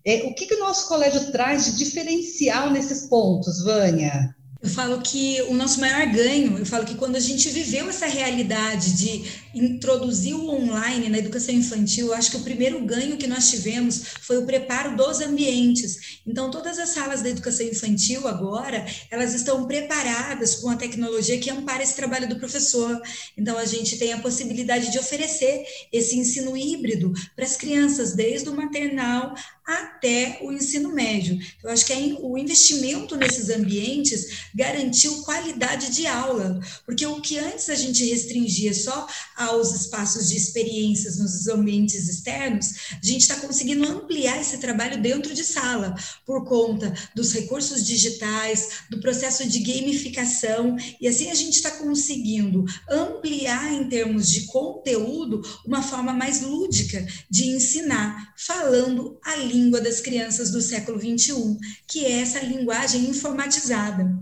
É, o que, que o nosso colégio traz de diferencial nesses pontos, Vânia? Eu falo que o nosso maior ganho, eu falo que quando a gente viveu essa realidade de introduzir o online na educação infantil, eu acho que o primeiro ganho que nós tivemos foi o preparo dos ambientes. Então, todas as salas da educação infantil agora, elas estão preparadas com a tecnologia que ampara esse trabalho do professor. Então, a gente tem a possibilidade de oferecer esse ensino híbrido para as crianças, desde o maternal até o ensino médio. Eu acho que o investimento nesses ambientes garantiu qualidade de aula, porque o que antes a gente restringia só aos espaços de experiências nos ambientes externos, a gente está conseguindo ampliar esse trabalho dentro de sala, por conta dos recursos digitais, do processo de gamificação, e assim a gente está conseguindo ampliar em termos de conteúdo uma forma mais lúdica de ensinar, falando a língua língua das crianças do século XXI, que é essa linguagem informatizada.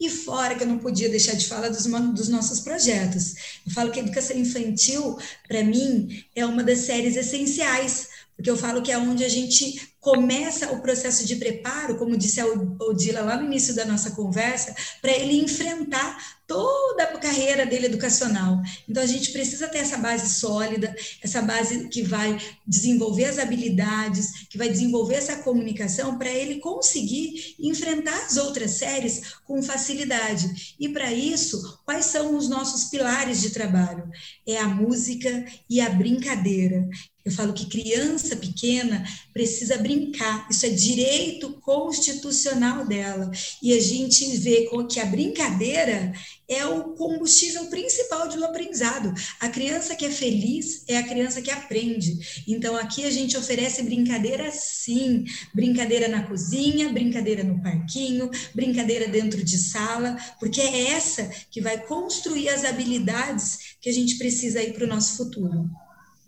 E fora que eu não podia deixar de falar dos, dos nossos projetos. Eu falo que a educação infantil, para mim, é uma das séries essenciais, porque eu falo que é onde a gente começa o processo de preparo, como disse a Odila lá no início da nossa conversa, para ele enfrentar toda a carreira dele educacional. Então a gente precisa ter essa base sólida, essa base que vai desenvolver as habilidades, que vai desenvolver essa comunicação para ele conseguir enfrentar as outras séries com facilidade. E para isso, quais são os nossos pilares de trabalho? É a música e a brincadeira. Eu falo que criança pequena precisa brincar, isso é direito constitucional dela. E a gente vê que a brincadeira é o combustível principal do aprendizado. A criança que é feliz é a criança que aprende. Então aqui a gente oferece brincadeira sim, brincadeira na cozinha, brincadeira no parquinho, brincadeira dentro de sala, porque é essa que vai construir as habilidades que a gente precisa aí para o nosso futuro.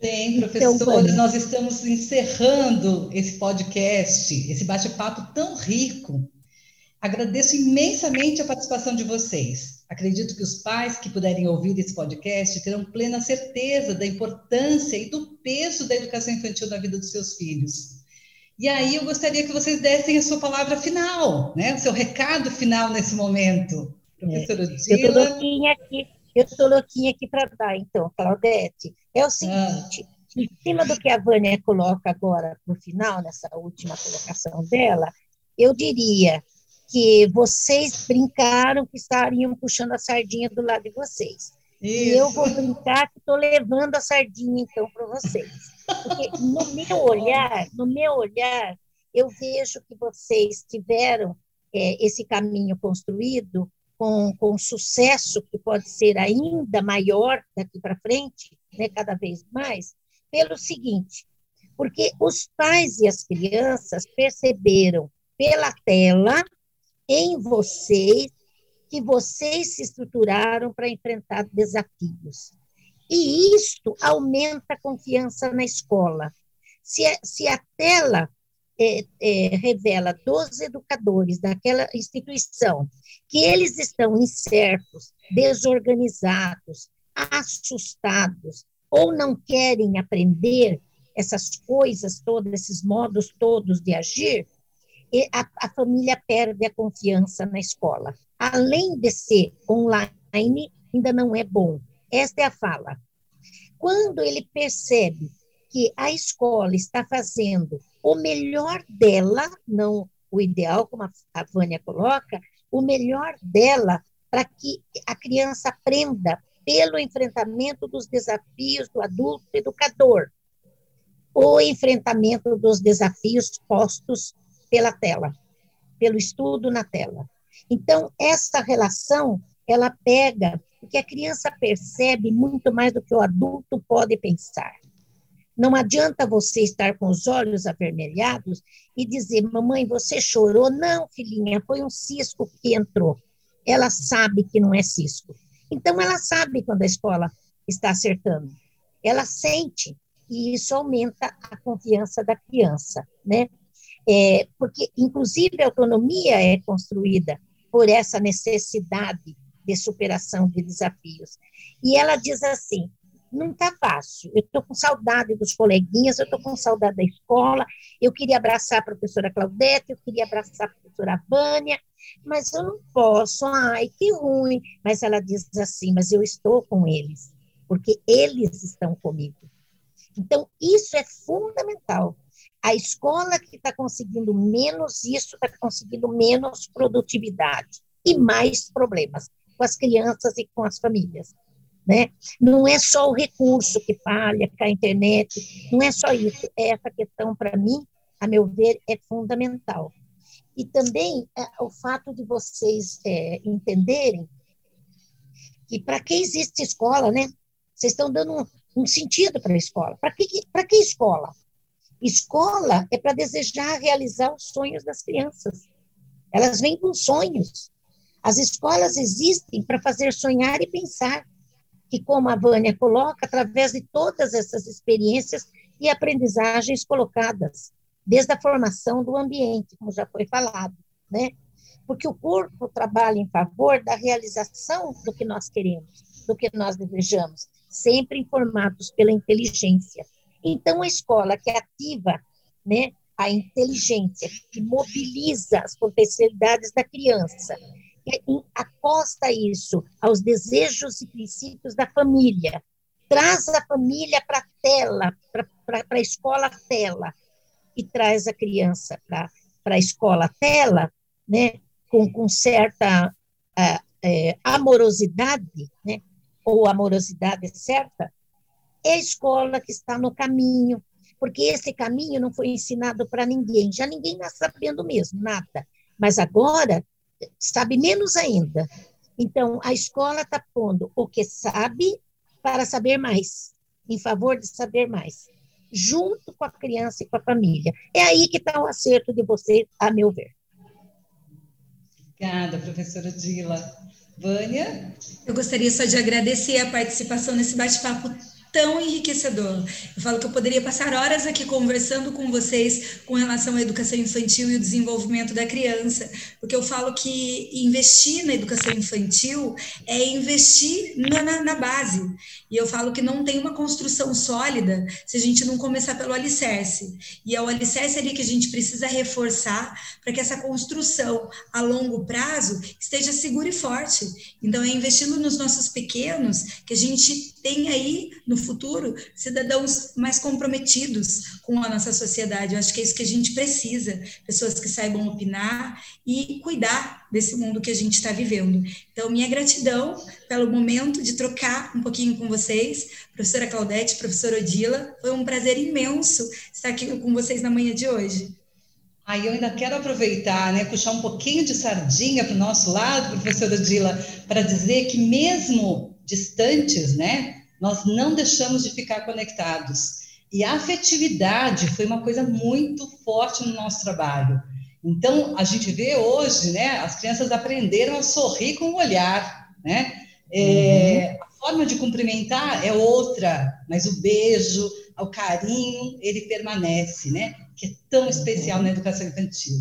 Bem, então, professores, nós estamos encerrando esse podcast, esse bate-papo tão rico. Agradeço imensamente a participação de vocês. Acredito que os pais que puderem ouvir esse podcast terão plena certeza da importância e do peso da educação infantil na vida dos seus filhos. E aí eu gostaria que vocês dessem a sua palavra final, né? O seu recado final nesse momento. Professora é, Eu estou louquinha aqui, eu estou louquinha aqui para dar, então, Claudete. É o seguinte, ah. em cima do que a Vânia coloca agora no final, nessa última colocação dela, eu diria que vocês brincaram que estariam puxando a sardinha do lado de vocês. Isso. E eu vou brincar que estou levando a sardinha, então, para vocês. Porque no meu olhar, no meu olhar, eu vejo que vocês tiveram é, esse caminho construído com, com sucesso que pode ser ainda maior daqui para frente, né, cada vez mais, pelo seguinte, porque os pais e as crianças perceberam pela tela em vocês que vocês se estruturaram para enfrentar desafios. E isto aumenta a confiança na escola. Se se a tela é, é, revela dos educadores daquela instituição que eles estão incertos, desorganizados, assustados ou não querem aprender essas coisas todas, esses modos todos de agir, a, a família perde a confiança na escola. Além de ser online, ainda não é bom. Esta é a fala. Quando ele percebe que a escola está fazendo o melhor dela, não o ideal, como a Vânia coloca, o melhor dela para que a criança aprenda pelo enfrentamento dos desafios do adulto educador, o enfrentamento dos desafios postos pela tela, pelo estudo na tela. Então, essa relação, ela pega, porque a criança percebe muito mais do que o adulto pode pensar. Não adianta você estar com os olhos avermelhados e dizer, mamãe, você chorou? Não, filhinha, foi um cisco que entrou. Ela sabe que não é cisco. Então, ela sabe quando a escola está acertando. Ela sente, e isso aumenta a confiança da criança, né? É, porque, inclusive, a autonomia é construída por essa necessidade de superação de desafios. E ela diz assim: não está fácil. Eu estou com saudade dos coleguinhas, eu estou com saudade da escola. Eu queria abraçar a professora Claudete, eu queria abraçar a professora Vânia, mas eu não posso. Ai, que ruim. Mas ela diz assim: mas eu estou com eles, porque eles estão comigo. Então, isso é fundamental. A escola que está conseguindo menos isso está conseguindo menos produtividade e mais problemas com as crianças e com as famílias. Né? Não é só o recurso que falha, que a internet, não é só isso. É essa questão, para mim, a meu ver, é fundamental. E também é, o fato de vocês é, entenderem que para que existe escola, né? Vocês estão dando um, um sentido para a escola. Para que, que escola? Escola é para desejar realizar os sonhos das crianças. Elas vêm com sonhos. As escolas existem para fazer sonhar e pensar, que, como a Vânia coloca, através de todas essas experiências e aprendizagens colocadas, desde a formação do ambiente, como já foi falado, né? Porque o corpo trabalha em favor da realização do que nós queremos, do que nós desejamos, sempre informados pela inteligência. Então, a escola que ativa né, a inteligência, que mobiliza as potencialidades da criança, acosta isso aos desejos e princípios da família, traz a família para a tela, para a escola tela, e traz a criança para a escola tela, né, com, com certa uh, uh, amorosidade, né, ou amorosidade certa, é a escola que está no caminho, porque esse caminho não foi ensinado para ninguém, já ninguém está sabendo mesmo, nada. Mas agora sabe menos ainda. Então, a escola está pondo o que sabe para saber mais, em favor de saber mais, junto com a criança e com a família. É aí que está o acerto de vocês, a meu ver. Obrigada, professora Dila. Vânia? Eu gostaria só de agradecer a participação nesse bate-papo tão enriquecedor. Eu falo que eu poderia passar horas aqui conversando com vocês com relação à educação infantil e o desenvolvimento da criança, porque eu falo que investir na educação infantil é investir na, na, na base. E eu falo que não tem uma construção sólida se a gente não começar pelo alicerce. E é o alicerce ali que a gente precisa reforçar para que essa construção a longo prazo esteja segura e forte. Então, é investindo nos nossos pequenos que a gente tem aí no futuro cidadãos mais comprometidos com a nossa sociedade. Eu acho que é isso que a gente precisa, pessoas que saibam opinar e cuidar desse mundo que a gente está vivendo. Então, minha gratidão pelo momento de trocar um pouquinho com vocês, professora Claudete, professora Odila, foi um prazer imenso estar aqui com vocês na manhã de hoje. Aí eu ainda quero aproveitar, né, puxar um pouquinho de sardinha para o nosso lado, professora Dila, para dizer que mesmo distantes, né, nós não deixamos de ficar conectados. E a afetividade foi uma coisa muito forte no nosso trabalho. Então, a gente vê hoje, né, as crianças aprenderam a sorrir com o olhar, né? É, uhum. A forma de cumprimentar é outra, mas o beijo, o carinho, ele permanece, né? Que é tão especial na educação infantil.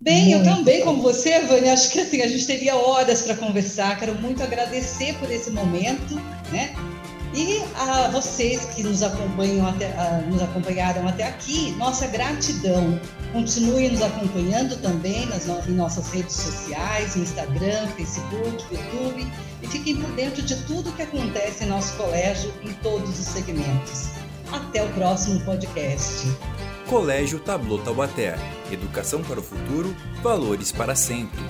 Bem, muito. eu também, como você, Vânia, acho que assim, a gente teria horas para conversar. Quero muito agradecer por esse momento, né? E a vocês que nos acompanham até, a, nos acompanharam até aqui, nossa gratidão. Continue nos acompanhando também nas em nossas redes sociais, no Instagram, Facebook, YouTube, e fiquem por dentro de tudo que acontece em nosso colégio em todos os segmentos. Até o próximo podcast. Colégio Tablô Taubaté. Educação para o futuro, valores para sempre.